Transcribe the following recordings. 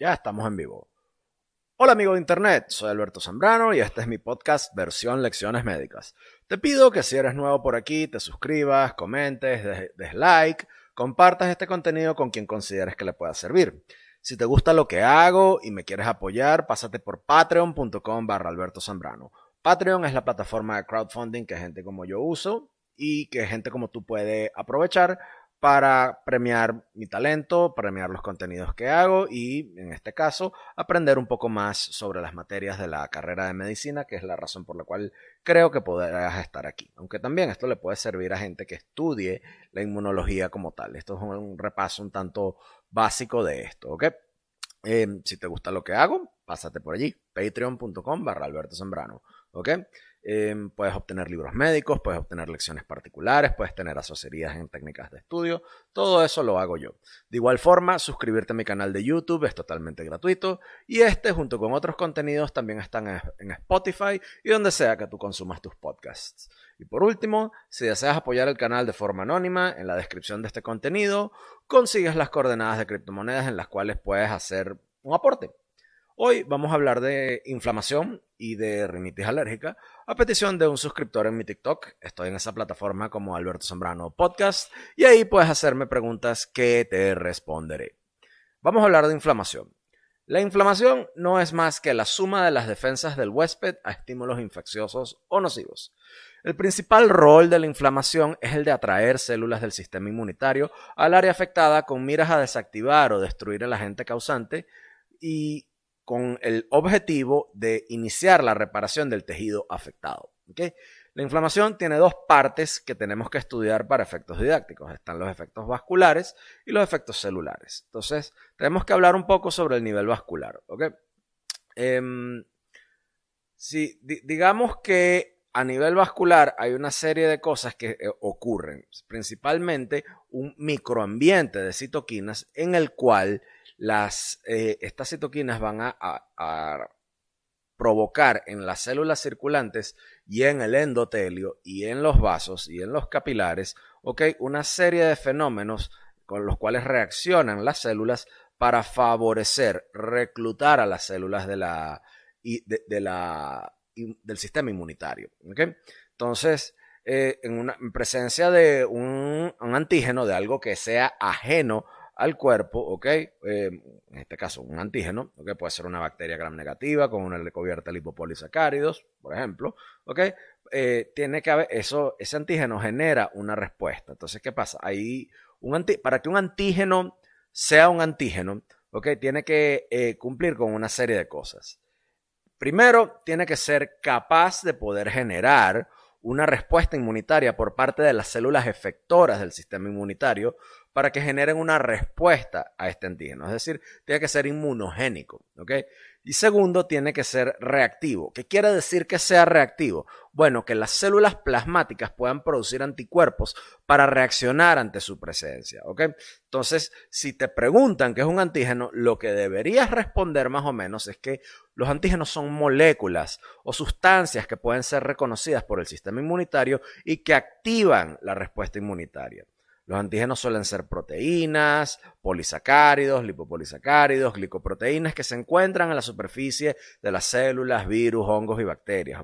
Ya estamos en vivo. Hola amigo de internet, soy Alberto Zambrano y este es mi podcast versión Lecciones Médicas. Te pido que si eres nuevo por aquí, te suscribas, comentes, des, like, compartas este contenido con quien consideres que le pueda servir. Si te gusta lo que hago y me quieres apoyar, pásate por patreon.com barra Alberto Zambrano. Patreon es la plataforma de crowdfunding que gente como yo uso y que gente como tú puede aprovechar para premiar mi talento, premiar los contenidos que hago y, en este caso, aprender un poco más sobre las materias de la carrera de medicina, que es la razón por la cual creo que podrás estar aquí. Aunque también esto le puede servir a gente que estudie la inmunología como tal. Esto es un repaso un tanto básico de esto, ¿ok? Eh, si te gusta lo que hago, pásate por allí, patreon.com barra Alberto Zambrano, ¿ok? Em, puedes obtener libros médicos, puedes obtener lecciones particulares, puedes tener asesorías en técnicas de estudio. Todo eso lo hago yo. De igual forma, suscribirte a mi canal de YouTube es totalmente gratuito y este junto con otros contenidos también están en Spotify y donde sea que tú consumas tus podcasts. Y por último, si deseas apoyar el canal de forma anónima, en la descripción de este contenido consigues las coordenadas de criptomonedas en las cuales puedes hacer un aporte. Hoy vamos a hablar de inflamación y de rinitis alérgica a petición de un suscriptor en mi TikTok. Estoy en esa plataforma como Alberto Zambrano Podcast y ahí puedes hacerme preguntas que te responderé. Vamos a hablar de inflamación. La inflamación no es más que la suma de las defensas del huésped a estímulos infecciosos o nocivos. El principal rol de la inflamación es el de atraer células del sistema inmunitario al área afectada con miras a desactivar o destruir el agente causante y con el objetivo de iniciar la reparación del tejido afectado. La inflamación tiene dos partes que tenemos que estudiar para efectos didácticos. Están los efectos vasculares y los efectos celulares. Entonces, tenemos que hablar un poco sobre el nivel vascular. Em, si, digamos que a nivel vascular hay una serie de cosas que eh, ocurren, principalmente un microambiente de citoquinas en el cual las, eh, estas citoquinas van a, provocar en las células circulantes y en el endotelio y en los vasos y en los capilares, una serie de fenómenos con los cuales reaccionan las células para favorecer, reclutar a las células de la, de, la, del sistema inmunitario. Entonces, eh, en, una, presencia de un, antígeno, de algo que sea ajeno al cuerpo, ¿ok? Eh, en este caso, un antígeno, ¿ok? Puede ser una bacteria gram negativa con una recubierta de lipopolisacáridos, por ejemplo, ¿ok? Eh, tiene que haber, eso, ese antígeno genera una respuesta. Entonces, ¿qué pasa? Ahí, un para que un antígeno sea un antígeno, ¿ok? Tiene que eh, cumplir con una serie de cosas. Primero, tiene que ser capaz de poder generar una respuesta inmunitaria por parte de las células efectoras del sistema inmunitario para que generen una respuesta a este antígeno. Es decir, tiene que ser inmunogénico. ¿ok? Y segundo, tiene que ser reactivo. ¿Qué quiere decir que sea reactivo? Bueno, que las células plasmáticas puedan producir anticuerpos para reaccionar ante su presencia. ¿ok? Entonces, si te preguntan qué es un antígeno, lo que deberías responder más o menos es que los antígenos son moléculas o sustancias que pueden ser reconocidas por el sistema inmunitario y que activan la respuesta inmunitaria. Los antígenos suelen ser proteínas, polisacáridos, lipopolisacáridos, glicoproteínas que se encuentran en la superficie de las células, virus, hongos y bacterias.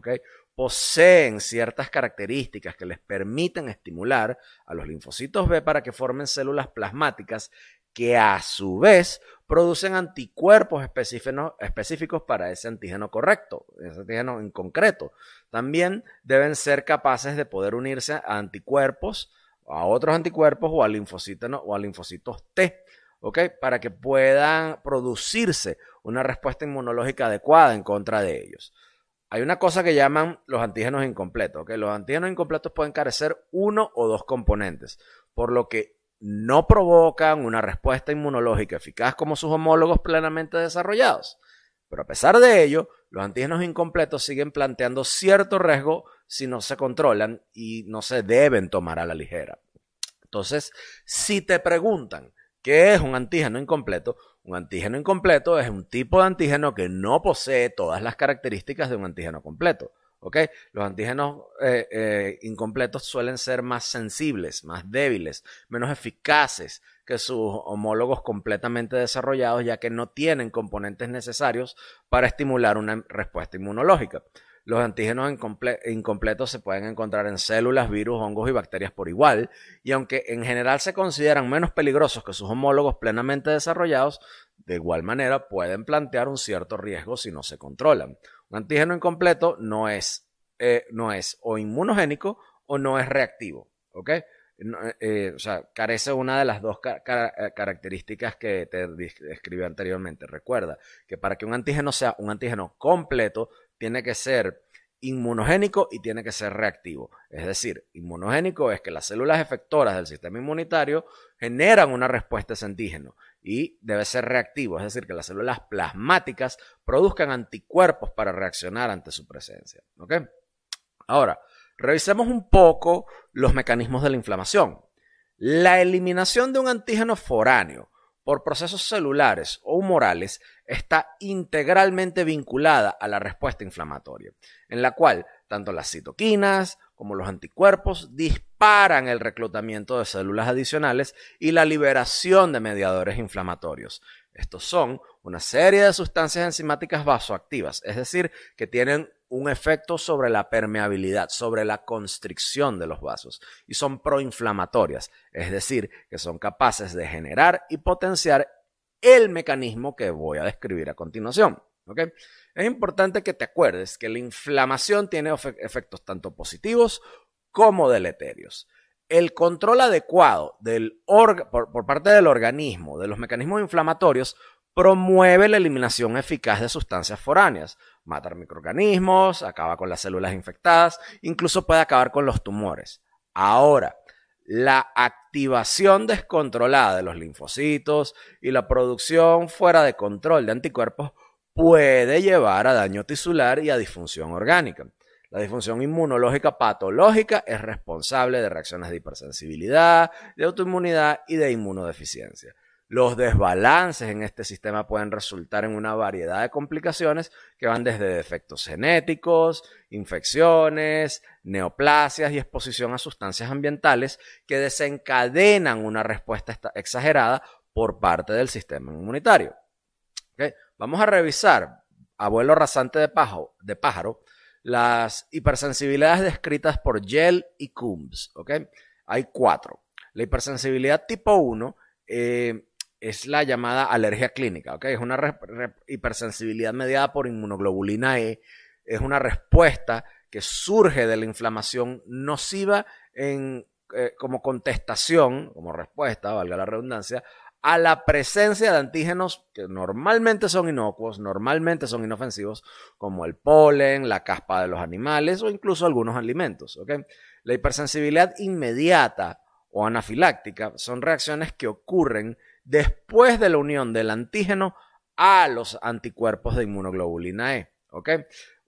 Poseen ciertas características que les permiten estimular a los linfocitos B para que formen células plasmáticas que a su vez producen anticuerpos específicos para ese antígeno correcto, ese antígeno en concreto. También deben ser capaces de poder unirse a anticuerpos a otros anticuerpos o a linfocitos, o a linfocitos T, ¿ok? Para que puedan producirse una respuesta inmunológica adecuada en contra de ellos. Hay una cosa que llaman los antígenos incompletos, ¿ok? Los antígenos incompletos pueden carecer uno o dos componentes, por lo que no provocan una respuesta inmunológica eficaz como sus homólogos plenamente desarrollados. Pero a pesar de ello, los antígenos incompletos siguen planteando cierto riesgo si no se controlan y no se deben tomar a la ligera. Entonces, si te preguntan qué es un antígeno incompleto, un antígeno incompleto es un tipo de antígeno que no posee todas las características de un antígeno completo. Los antígenos eh, eh, incompletos suelen ser más sensibles, más débiles, menos eficaces que sus homólogos completamente desarrollados, ya que no tienen componentes necesarios para estimular una respuesta inmunológica. Los antígenos incompletos se pueden encontrar en células, virus, hongos y bacterias por igual, y aunque en general se consideran menos peligrosos que sus homólogos plenamente desarrollados, de igual manera pueden plantear un cierto riesgo si no se controlan. Un antígeno incompleto no es, eh, no es o inmunogénico o no es reactivo, ¿ok? Eh, o sea, carece una de las dos eh, características que te describí anteriormente. Recuerda que para que un antígeno sea un antígeno completo, tiene que ser inmunogénico y tiene que ser reactivo. Es decir, inmunogénico es que las células efectoras del sistema inmunitario generan una respuesta a ese antígeno y debe ser reactivo, es decir, que las células plasmáticas produzcan anticuerpos para reaccionar ante su presencia. Ahora, revisemos un poco los mecanismos de la inflamación. La eliminación de un antígeno foráneo por procesos celulares o humorales está integralmente vinculada a la respuesta inflamatoria, en la cual tanto las citoquinas como los anticuerpos disparan el reclutamiento de células adicionales y la liberación de mediadores inflamatorios. Estos son una serie de sustancias enzimáticas vasoactivas, es decir, que tienen un efecto sobre la permeabilidad, sobre la constricción de los vasos y son proinflamatorias, es decir, que son capaces de generar y potenciar el mecanismo que voy a describir a continuación. Es importante que te acuerdes que la inflamación tiene efectos tanto positivos como deleterios. El control adecuado por parte del organismo de los mecanismos inflamatorios promueve la eliminación eficaz de sustancias foráneas, matar microorganismos, acaba con las células infectadas, incluso puede acabar con los tumores. Ahora, la activación descontrolada de los linfocitos y la producción fuera de control de anticuerpos puede llevar a daño tisular y a disfunción orgánica. La disfunción inmunológica patológica es responsable de reacciones de hipersensibilidad, de autoinmunidad y de inmunodeficiencia. Los desbalances en este sistema pueden resultar en una variedad de complicaciones que van desde defectos genéticos, infecciones, neoplasias y exposición a sustancias ambientales que desencadenan una respuesta exagerada por parte del sistema inmunitario. Vamos a revisar, abuelo rasante de pájaro, de pájaro, las hipersensibilidades descritas por Gel y Coombs. Hay cuatro. La hipersensibilidad tipo 1 es la llamada alergia clínica, Es una hipersensibilidad mediada por inmunoglobulina E, es una respuesta que surge de la inflamación nociva en, eh, como contestación, como respuesta, valga la redundancia, a la presencia de antígenos que normalmente son inocuos, normalmente son inofensivos, como el polen, la caspa de los animales o incluso algunos alimentos. La hipersensibilidad inmediata o anafiláctica son reacciones que ocurren después de la unión del antígeno a los anticuerpos de inmunoglobulina E.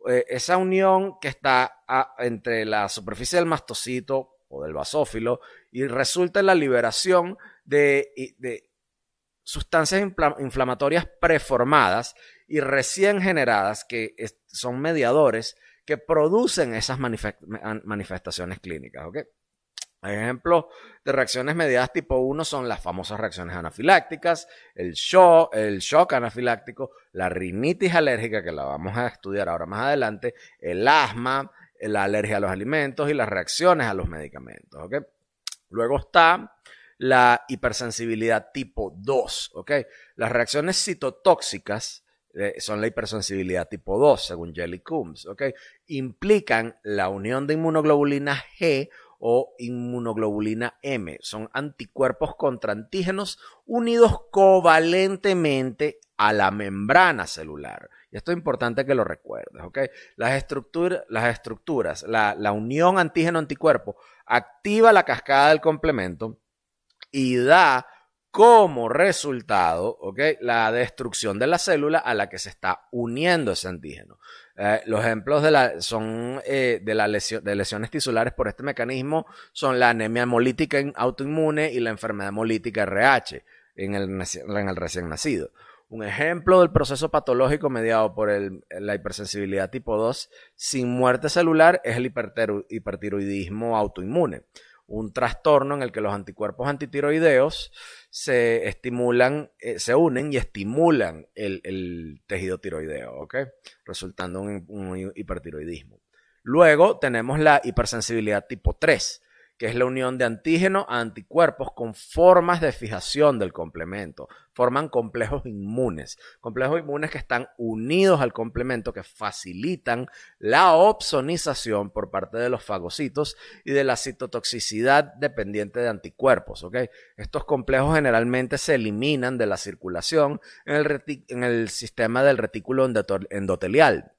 Eh, esa unión que está entre la superficie del mastocito o del basófilo y resulta en la liberación de, sustancias inflamatorias preformadas y recién generadas que son mediadores que producen esas manifestaciones clínicas. Ejemplos de reacciones mediadas tipo 1 son las famosas reacciones anafilácticas, el shock, el shock anafiláctico, la rinitis alérgica, que la vamos a estudiar ahora más adelante, el asma, la alergia a los alimentos y las reacciones a los medicamentos. Luego está la hipersensibilidad tipo 2. Las reacciones citotóxicas eh, son la hipersensibilidad tipo 2, según Jelly Coombs. Implican la unión de inmunoglobulina G o inmunoglobulina M. Son anticuerpos contra antígenos unidos covalentemente a la membrana celular. Y esto es importante que lo recuerdes, ¿ok? Las, estructuras, las estructuras la, la unión antígeno-anticuerpo activa la cascada del complemento y da como resultado, ¿ok? La destrucción de la célula a la que se está uniendo ese antígeno. Eh, los ejemplos de la, son eh, de, la de lesiones tisulares por este mecanismo son la anemia hemolítica autoinmune y la enfermedad hemolítica RH en el recién nacido. Un ejemplo del proceso patológico mediado por la hipersensibilidad tipo 2 sin muerte celular es el hipertiroidismo autoinmune, un trastorno en el que los anticuerpos antitiroideos se estimulan, eh, se unen y estimulan el, tejido tiroideo, ¿ok? Resultando en un hipertiroidismo. Luego tenemos la hipersensibilidad tipo 3, que es la unión de antígeno a anticuerpos con formas de fijación del complemento. Forman complejos inmunes, complejos inmunes que están unidos al complemento, que facilitan la opsonización por parte de los fagocitos y de la citotoxicidad dependiente de anticuerpos. Estos complejos generalmente se eliminan de la circulación en el, en el sistema del retículo endotelial.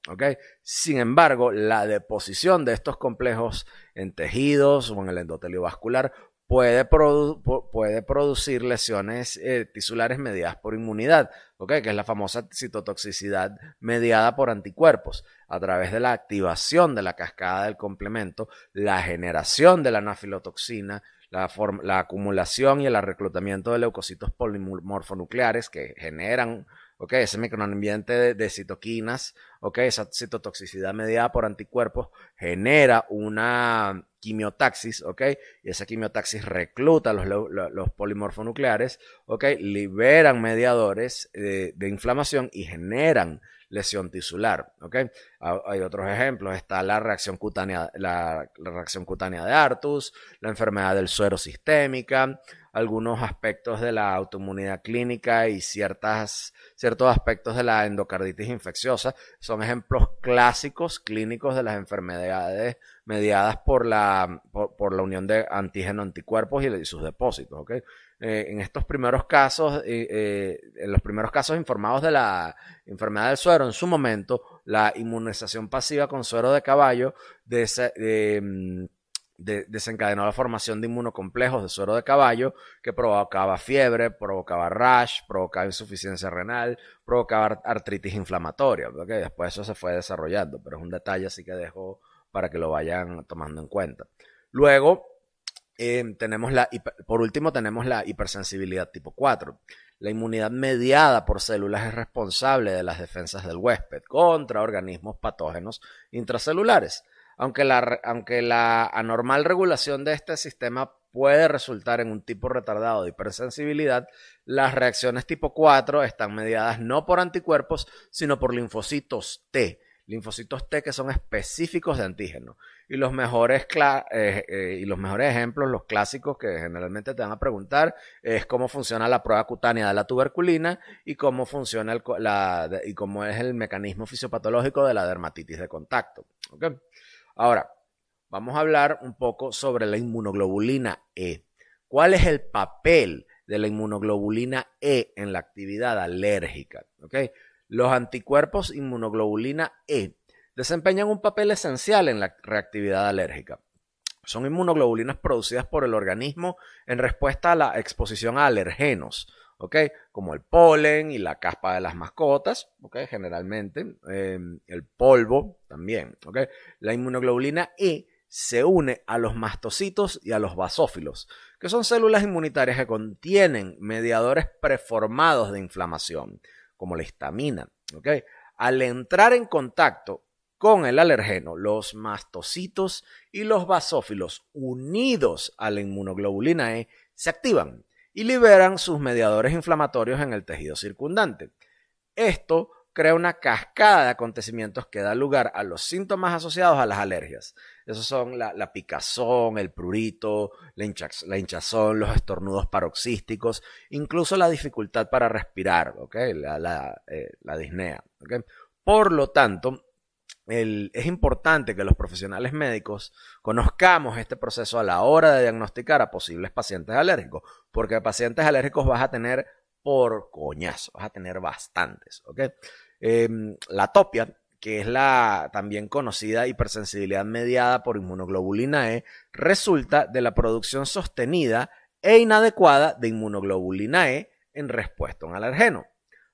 Sin embargo, la deposición de estos complejos en tejidos o en el endotelio vascular puede, puede producir lesiones eh, tisulares mediadas por inmunidad, que es la famosa citotoxicidad mediada por anticuerpos, a través de la activación de la cascada del complemento, la generación de la anafilotoxina, la, la acumulación y el reclutamiento de leucocitos polimorfonucleares que generan ¿ok? Ese microambiente de, citoquinas, ¿ok? Esa citotoxicidad mediada por anticuerpos genera una quimiotaxis, ¿ok? Y esa quimiotaxis recluta los, polimorfonucleares, ¿ok? Liberan mediadores de, de inflamación y generan lesión tisular. ¿ok? Hay otros ejemplos. Está la reacción cutánea, la, reacción cutánea de Artus, la enfermedad del suero sistémica, algunos aspectos de la autoinmunidad clínica y ciertas, ciertos aspectos de la endocarditis infecciosa. Son ejemplos clásicos clínicos de las enfermedades mediadas por la, por, la unión de antígeno-anticuerpos y, sus depósitos. Eh, en estos primeros casos, eh, eh, en los primeros casos informados de la enfermedad del suero, en su momento, la inmunización pasiva con suero de caballo desencadenó la formación de inmunocomplejos de suero de caballo que provocaba fiebre, provocaba rash, provocaba insuficiencia renal, provocaba artritis inflamatoria. Después eso se fue desarrollando, pero es un detalle así que dejo para que lo vayan tomando en cuenta. Luego, Em, tenemos la, por último, tenemos la hipersensibilidad tipo 4. La inmunidad mediada por células es responsable de las defensas del huésped contra organismos patógenos intracelulares. Aunque la, aunque la anormal regulación de este sistema puede resultar en un tipo retardado de hipersensibilidad, las reacciones tipo 4 están mediadas no por anticuerpos, sino por linfocitos T, linfocitos T que son específicos de antígeno. Y los mejores, eh, eh, y los mejores ejemplos, los clásicos que generalmente te van a preguntar, es cómo funciona la prueba cutánea de la tuberculina y cómo funciona el, la, y cómo es el mecanismo fisiopatológico de la dermatitis de contacto. Ahora, vamos a hablar un poco sobre la inmunoglobulina E. ¿Cuál es el papel de la inmunoglobulina E en la actividad alérgica? ¿Okay? Los anticuerpos inmunoglobulina E desempeñan un papel esencial en la reactividad alérgica. Son inmunoglobulinas producidas por el organismo en respuesta a la exposición a alergenos, Como el polen y la caspa de las mascotas, Generalmente, em, el polvo también, La inmunoglobulina E se une a los mastocitos y a los basófilos, que son células inmunitarias que contienen mediadores preformados de inflamación como la histamina. Al entrar en contacto con el alergeno, los mastocitos y los basófilos unidos a la inmunoglobulina E se activan y liberan sus mediadores inflamatorios en el tejido circundante. Esto crea una cascada de acontecimientos que da lugar a los síntomas asociados a las alergias. Esos son la, picazón, el prurito, la, hinchazón, los estornudos paroxísticos, incluso la dificultad para respirar, la, eh, disnea. Por lo tanto, es importante que los profesionales médicos conozcamos este proceso a la hora de diagnosticar a posibles pacientes alérgicos, porque pacientes alérgicos vas a tener por coñazo, vas a tener bastantes, ¿ok? Em, la topia, que es la también conocida hipersensibilidad mediada por inmunoglobulina E, resulta de la producción sostenida e inadecuada de inmunoglobulina E en respuesta a un alergeno.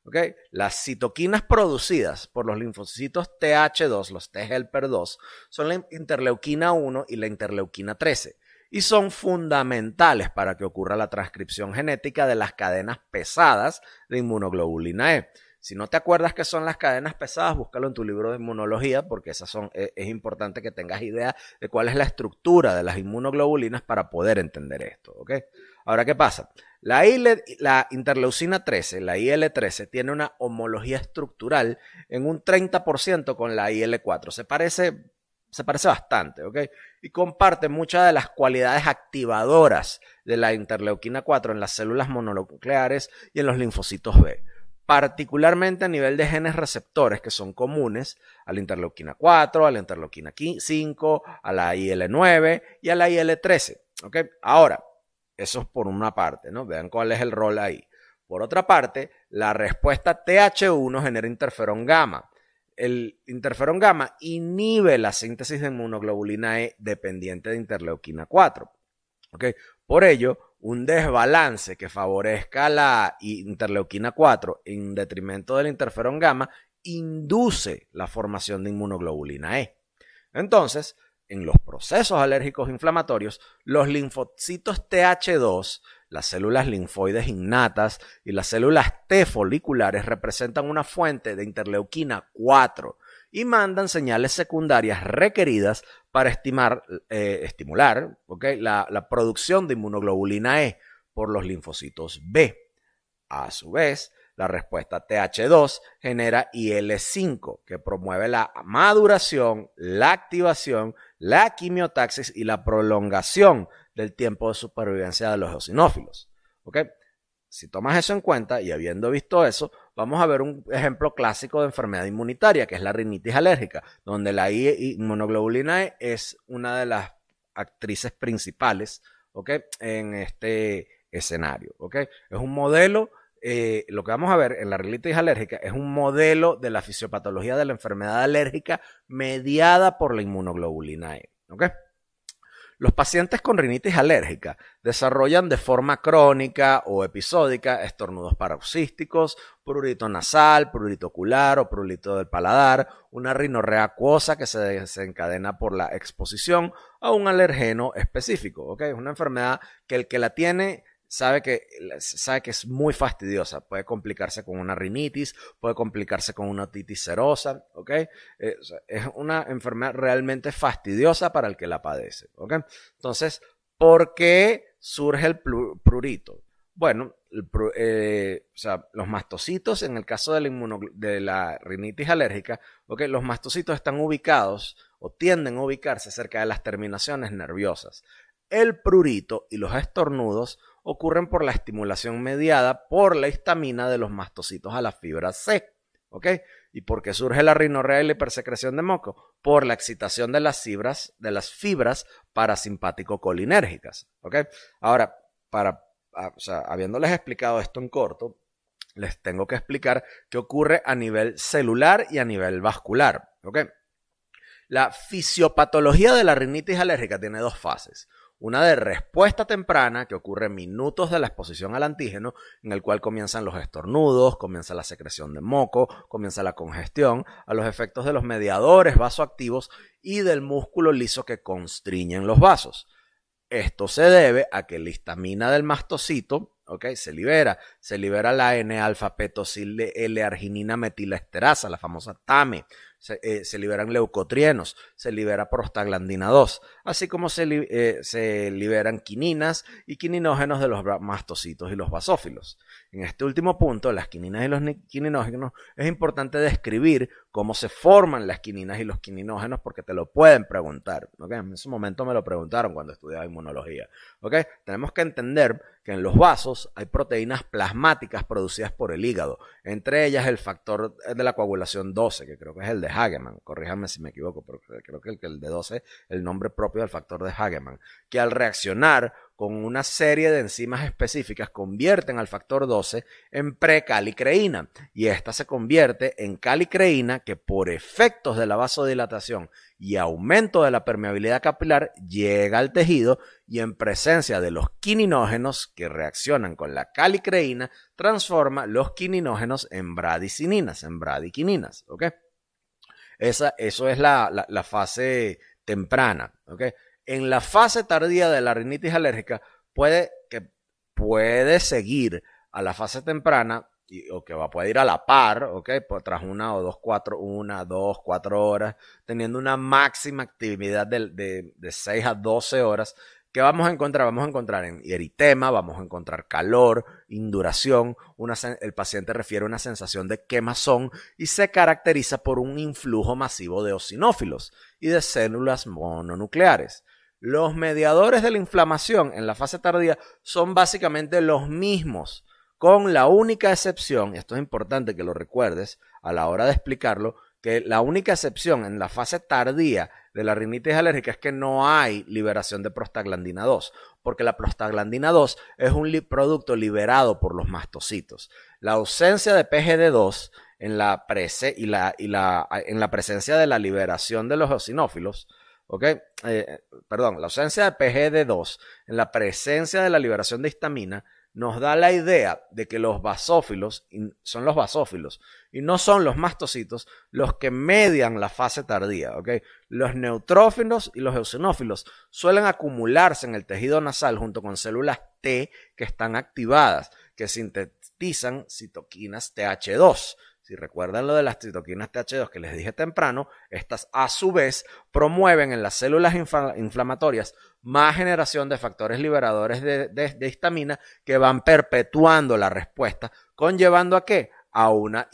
¿Okay? Las citoquinas producidas por los linfocitos TH2, los T helper 2, son la interleuquina 1 y la interleuquina 13 y son fundamentales para que ocurra la transcripción genética de las cadenas pesadas de inmunoglobulina E. Si no te acuerdas qué son las cadenas pesadas, búscalo en tu libro de inmunología, porque esas son, e, es, importante que tengas idea de cuál es la estructura de las inmunoglobulinas para poder entender esto. Ahora, ¿qué pasa? La, la interleucina 13, la IL-13, tiene una homología estructural en un 30% con la IL-4. Se parece, se parece bastante, ¿ok? Y comparte muchas de las cualidades activadoras de la interleuquina 4 en las células mononucleares y en los linfocitos B particularmente a nivel de genes receptores que son comunes a la interleuquina 4, a la interleuquina 5, a la IL9 y a la IL13. ¿ok? Ahora, eso es por una parte, ¿no? Vean cuál es el rol ahí. Por otra parte, la respuesta TH1 genera interferón gamma. El interferón gamma inhibe la síntesis de inmunoglobulina E dependiente de interleuquina 4. ¿ok? Por ello, un desbalance que favorezca la interleuquina 4 en detrimento del interferón gamma induce la formación de inmunoglobulina E. Entonces, en los procesos alérgicos inflamatorios, los linfocitos TH2, las células linfoides innatas y las células T foliculares representan una fuente de interleuquina 4 y mandan señales secundarias requeridas para estimar, eh, estimular la, la producción de inmunoglobulina E por los linfocitos B. A su vez, la respuesta TH2 genera IL5, que promueve la maduración, la activación, la quimiotaxis y la prolongación del tiempo de supervivencia de los eosinófilos. Si tomas eso en cuenta y habiendo visto eso, vamos a ver un ejemplo clásico de enfermedad inmunitaria, que es la rinitis alérgica, donde la inmunoglobulina E es una de las actrices principales en este escenario. Es un modelo, eh, lo que vamos a ver en la rinitis alérgica es un modelo de la fisiopatología de la enfermedad alérgica mediada por la inmunoglobulina E. Los pacientes con rinitis alérgica desarrollan de forma crónica o episódica estornudos paroxísticos, prurito nasal, prurito ocular o prurito del paladar, una rinorrea acuosa que se desencadena por la exposición a un alergeno específico. Es una enfermedad que el que la tiene sabe que, sabe que es muy fastidiosa. Puede complicarse con una rinitis, puede complicarse con una otitis serosa, ¿ok? Eh, es una enfermedad realmente fastidiosa para el que la padece, ¿ok? Entonces, ¿por qué surge el prurito? Bueno, eh, los mastocitos, en el caso de la, de la rinitis alérgica. Los mastocitos están ubicados o tienden a ubicarse cerca de las terminaciones nerviosas. El prurito y los estornudos ocurren por la estimulación mediada por la histamina de los mastocitos a la fibra C. ¿Ok? ¿Y por qué surge la rinorrea y la hipersecreción de moco? Por la excitación de las fibras, de las fibras parasimpático-colinérgicas. ¿Ok? Ahora, para, sea, habiéndoles explicado esto en corto, les tengo que explicar qué ocurre a nivel celular y a nivel vascular. ¿Ok? La fisiopatología de la rinitis alérgica tiene dos fases una de respuesta temprana que ocurre minutos de la exposición al antígeno, en el cual comienzan los estornudos, comienza la secreción de moco, comienza la congestión, a los efectos de los mediadores vasoactivos y del músculo liso que constriñen los vasos. Esto se debe a que la histamina del mastocito se libera, se libera la N-alfa-petosil L-arginina metilesterasa, la famosa TAME, eh, se, liberan leucotrienos, se libera prostaglandina 2, así como se, eh, se, liberan quininas y quininógenos de los mastocitos y los basófilos. En este último punto, las quininas y los quininógenos, es importante describir cómo se forman las quininas y los quininógenos porque te lo pueden preguntar. En ese momento me lo preguntaron cuando estudiaba inmunología. Tenemos que entender que en los vasos hay proteínas plasmáticas producidas por el hígado, entre ellas el factor de la coagulación 12, que creo que es el de Hageman, corríjame si me equivoco, pero creo que el, de 12 es el nombre propio del factor de Hageman, que al reaccionar con una serie de enzimas específicas convierten al factor 12 en precalicreína y esta se convierte en calicreína que por efectos de la vasodilatación y aumento de la permeabilidad capilar llega al tejido y en presencia de los quininógenos que reaccionan con la calicreína transforma los quininógenos en bradicininas, en bradiquininas, ¿ok? Esa, eso es la, la, fase temprana. ¿okay? En la fase tardía de la rinitis alérgica puede, que puede seguir a la fase temprana o que va, puede ir a la par, ¿ok? Pues tras una o dos, cuatro, una, dos, cuatro horas, teniendo una máxima actividad de, de, de 6 a 12 horas ¿Qué vamos a encontrar? Vamos a encontrar en eritema, vamos a encontrar calor, induración, el paciente refiere una sensación de quemazón y se caracteriza por un influjo masivo de eosinófilos y de células mononucleares. Los mediadores de la inflamación en la fase tardía son básicamente los mismos, con la única excepción, y esto es importante que lo recuerdes a la hora de explicarlo, que la única excepción en la fase tardía de la rinitis alérgica es que no hay liberación de prostaglandina 2, porque la prostaglandina 2 es un producto liberado por los mastocitos. La ausencia de PGD2 en la, y la, y la, en la presencia de la liberación de los eosinófilos, eh, perdón, la ausencia de PGD2 en la presencia de la liberación de histamina nos da la idea de que los basófilos son los basófilos y no son los mastocitos los que median la fase tardía. ¿ok? Los neutrófilos y los eosinófilos suelen acumularse en el tejido nasal junto con células T que están activadas, que sintetizan citoquinas TH2. Si recuerdan lo de las citoquinas TH2 que les dije temprano, estas a su vez promueven en las células inflamatorias más generación de factores liberadores de, histamina que van perpetuando la respuesta, conllevando a qué? A una,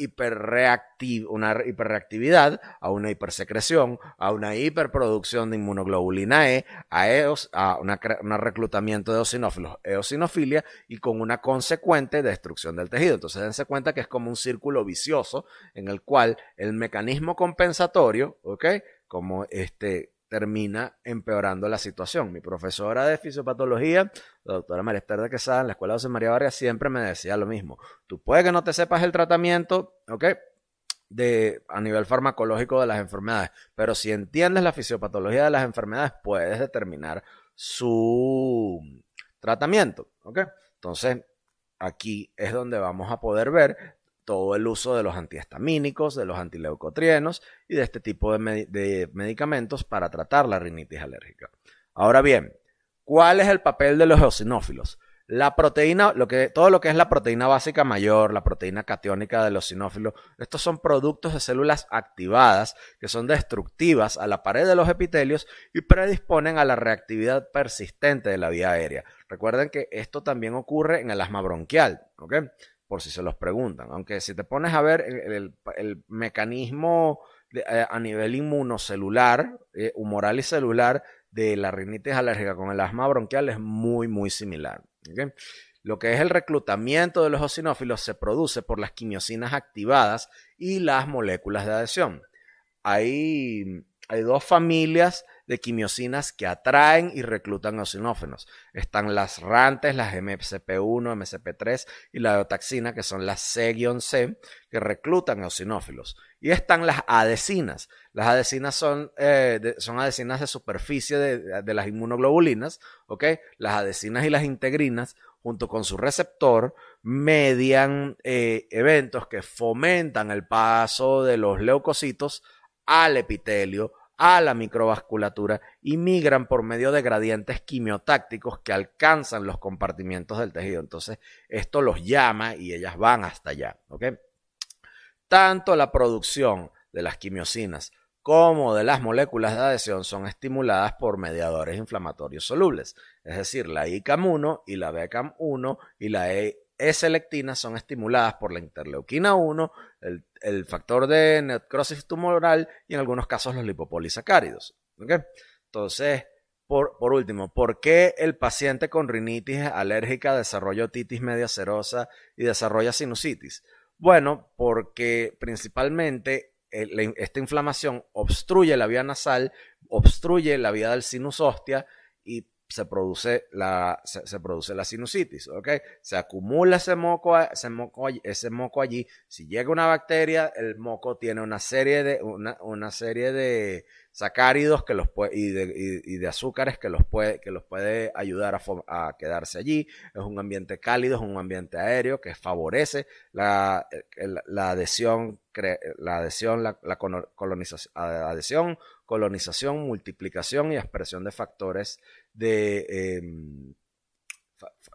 una hiperreactividad, a una hipersecreción, a una hiperproducción de inmunoglobulina E, a, eos, a un reclutamiento de eosinófilos, eosinofilia y con una consecuente destrucción del tejido. Entonces dense cuenta que es como un círculo vicioso en el cual el mecanismo compensatorio, ¿ok? Como este, termina empeorando la situación. Mi profesora de fisiopatología, la doctora María Esther de Quesada, en la Escuela José María Vargas, siempre me decía lo mismo. Tú puedes que no te sepas el tratamiento, ¿ok? De, a nivel farmacológico de las enfermedades, pero si entiendes la fisiopatología de las enfermedades, puedes determinar su tratamiento, ¿ok? Entonces, aquí es donde vamos a poder ver todo el uso de los antihistamínicos, de los antileucotrienos y de este tipo de, medicamentos para tratar la rinitis alérgica. Ahora bien, ¿cuál es el papel de los eosinófilos? La proteína, lo que, todo lo que es la proteína básica mayor, la proteína catiónica del eosinófilo, estos son productos de células activadas que son destructivas a la pared de los epitelios y predisponen a la reactividad persistente de la vía aérea. Recuerden que esto también ocurre en el asma bronquial. Por si se los preguntan. Aunque si te pones a ver el, mecanismo eh, a nivel inmunocelular, eh, humoral y celular de la rinitis alérgica con el asma bronquial es muy, muy similar. Lo que es el reclutamiento de los eosinófilos se produce por las quimiosinas activadas y las moléculas de adhesión. Hay, hay dos familias de quimiosinas que atraen y reclutan eosinófilos. Están las rantes, las MCP1, MCP3 y la eotaxina, que son las C-C, que reclutan eosinófilos. Y están las adesinas. Las adesinas son, eh, son adesinas de superficie de, las inmunoglobulinas, ¿ok? Las adesinas y las integrinas, junto con su receptor, median eh, eventos que fomentan el paso de los leucocitos al epitelio a la microvasculatura y migran por medio de gradientes quimiotácticos que alcanzan los compartimientos del tejido. Entonces, esto los llama y ellas van hasta allá. Tanto la producción de las quimiosinas como de las moléculas de adhesión son estimuladas por mediadores inflamatorios solubles, es decir, la ICAM1 y la BCAM1 y la e S-lectina son estimuladas por la interleuquina 1, el, factor de necrosis tumoral y en algunos casos los lipopolisacáridos. Entonces, por, por, último, ¿por qué el paciente con rinitis alérgica desarrolla otitis media serosa y desarrolla sinusitis? Bueno, porque principalmente esta inflamación obstruye la vía nasal, obstruye la vía del sinus hostia y se produce la, se, produce la sinusitis, ¿ok? Se acumula ese moco, ese moco, ese moco allí. Si llega una bacteria, el moco tiene una serie de, una, una serie de sacáridos que los puede, y, de, y, de azúcares que los puede, que los puede ayudar a, quedarse allí. Es un ambiente cálido, es un ambiente aéreo que favorece la, la adhesión, la adhesión, la, la colonización, adhesión, colonización, multiplicación y expresión de factores de, em,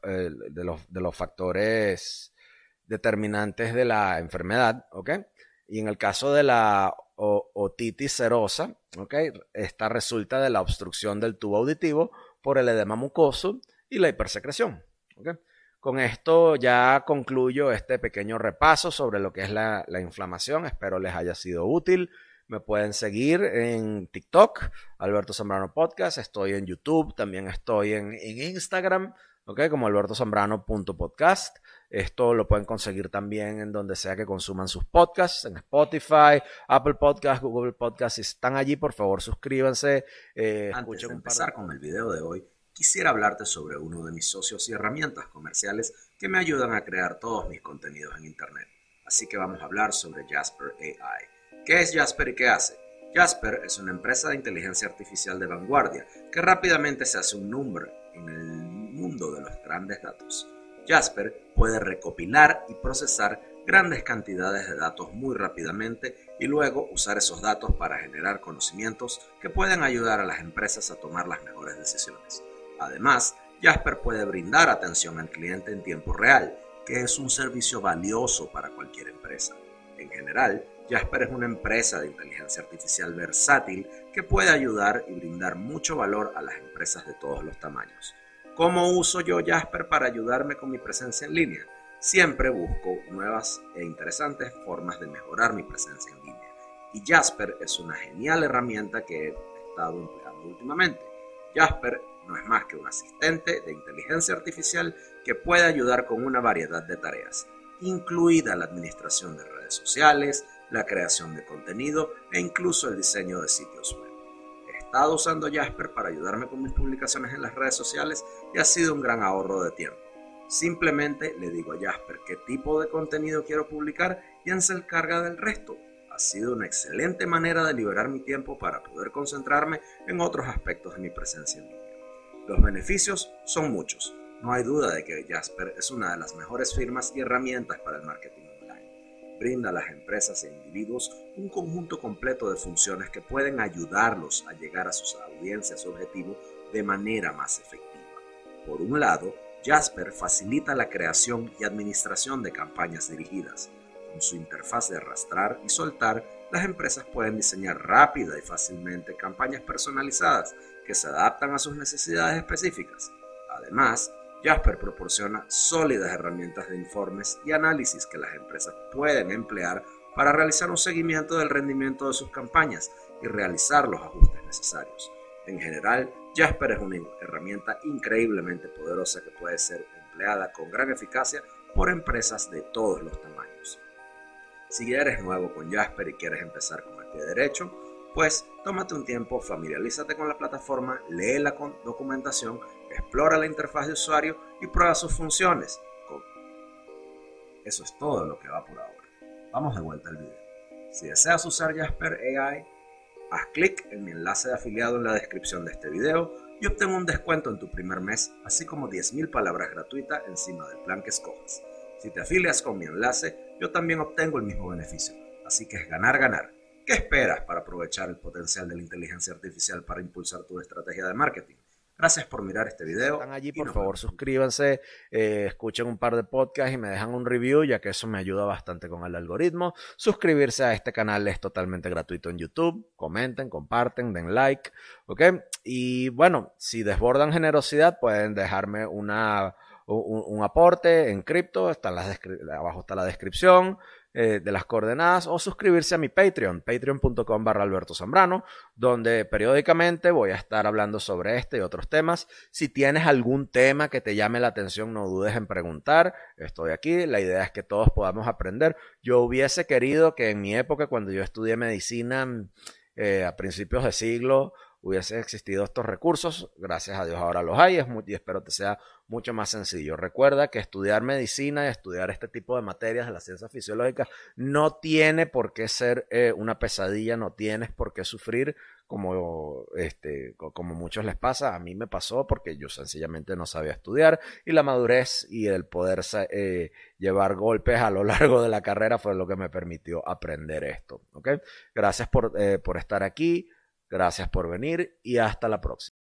eh, de, los, de, los, factores determinantes de la enfermedad. Y en el caso de la otitis serosa, ¿ok? Esta resulta de la obstrucción del tubo auditivo por el edema mucoso y la hipersecreción. Con esto ya concluyo este pequeño repaso sobre lo que es la, inflamación. Espero les haya sido útil. Me pueden seguir en TikTok, Alberto Zambrano Podcast. Estoy en YouTube, también estoy en, Instagram, ¿ok? Como albertozambrano.podcast. Esto lo pueden conseguir también en donde sea que consuman sus podcasts, en Spotify, Apple Podcasts, Google Podcasts. Si están allí, por favor, suscríbanse. Eh, Antes de empezar con el video de hoy, quisiera hablarte sobre uno de mis socios y herramientas comerciales que me ayudan a crear todos mis contenidos en Internet. Así que vamos a hablar sobre Jasper AI. ¿Qué es Jasper y qué hace? Jasper es una empresa de inteligencia artificial de vanguardia que rápidamente se hace un nombre en el mundo de los grandes datos. Jasper puede recopilar y procesar grandes cantidades de datos muy rápidamente y luego usar esos datos para generar conocimientos que pueden ayudar a las empresas a tomar las mejores decisiones. Además, Jasper puede brindar atención al cliente en tiempo real, que es un servicio valioso para cualquier empresa. En general, Jasper es una empresa de inteligencia artificial versátil que puede ayudar y brindar mucho valor a las empresas de todos los tamaños. ¿Cómo uso yo Jasper para ayudarme con mi presencia en línea? Siempre busco nuevas e interesantes formas de mejorar mi presencia en línea. Y Jasper es una genial herramienta que he estado empleando últimamente. Jasper no es más que un asistente de inteligencia artificial que puede ayudar con una variedad de tareas, incluida la administración de redes sociales, la creación de contenido e incluso el diseño de sitios web. Estado usando Jasper para ayudarme con mis publicaciones en las redes sociales y ha sido un gran ahorro de tiempo. Simplemente le digo a Jasper qué tipo de contenido quiero publicar y él se encarga del resto. Ha sido una excelente manera de liberar mi tiempo para poder concentrarme en otros aspectos de mi presencia en línea. Los beneficios son muchos. No hay duda de que Jasper es una de las mejores firmas y herramientas para el marketing. Brinda a las empresas e individuos un conjunto completo de funciones que pueden ayudarlos a llegar a sus audiencias objetivo de manera más efectiva. Por un lado, Jasper facilita la creación y administración de campañas dirigidas. Con su interfaz de arrastrar y soltar, las empresas pueden diseñar rápida y fácilmente campañas personalizadas que se adaptan a sus necesidades específicas. Además, Jasper proporciona sólidas herramientas de informes y análisis que las empresas pueden emplear para realizar un seguimiento del rendimiento de sus campañas y realizar los ajustes necesarios. En general, Jasper es una herramienta increíblemente poderosa que puede ser empleada con gran eficacia por empresas de todos los tamaños. Si eres nuevo con Jasper y quieres empezar con el pie derecho, pues tómate un tiempo, familiarízate con la plataforma, lee la documentación, explora la interfaz de usuario y prueba sus funciones. Eso es todo lo que va por ahora. Vamos de vuelta al video. Si deseas usar Jasper AI, haz clic en mi enlace de afiliado en la descripción de este video y obtén un descuento en tu primer mes, así como 10.000 palabras gratuitas encima del plan que escojas. Si te afilias con mi enlace, yo también obtengo el mismo beneficio. Así que es ganar, ganar. ¿Qué esperas para aprovechar el potencial de la inteligencia artificial para impulsar tu estrategia de marketing? Gracias por mirar este video. Están allí, por favor, suscríbanse, eh, escuchen un par de podcasts y me dejan un review, ya que eso me ayuda bastante con el algoritmo. Suscribirse a este canal es totalmente gratuito en YouTube. Comenten, comparten, den like, ¿ok? Y bueno, si desbordan generosidad, pueden dejarme una, un, aporte en cripto. Abajo está la descripción. Eh, de las coordenadas o suscribirse a mi Patreon, patreon.com barra Alberto Zambrano, donde periódicamente voy a estar hablando sobre este y otros temas. Si tienes algún tema que te llame la atención, no dudes en preguntar. Estoy aquí, la idea es que todos podamos aprender. Yo hubiese querido que en mi época, cuando yo estudié medicina eh, a principios de siglo, hubiese existido estos recursos. Gracias a Dios ahora los hay y espero que sea mucho más sencillo. Recuerda que estudiar medicina y estudiar este tipo de materias de la ciencia fisiológica no tiene por qué ser eh, una pesadilla, no tienes por qué sufrir como, este, como muchos les pasa. A mí me pasó porque yo sencillamente no sabía estudiar y la madurez y el poder eh, llevar golpes a lo largo de la carrera fue lo que me permitió aprender esto. Gracias por, eh, por estar aquí. Gracias por venir y hasta la próxima.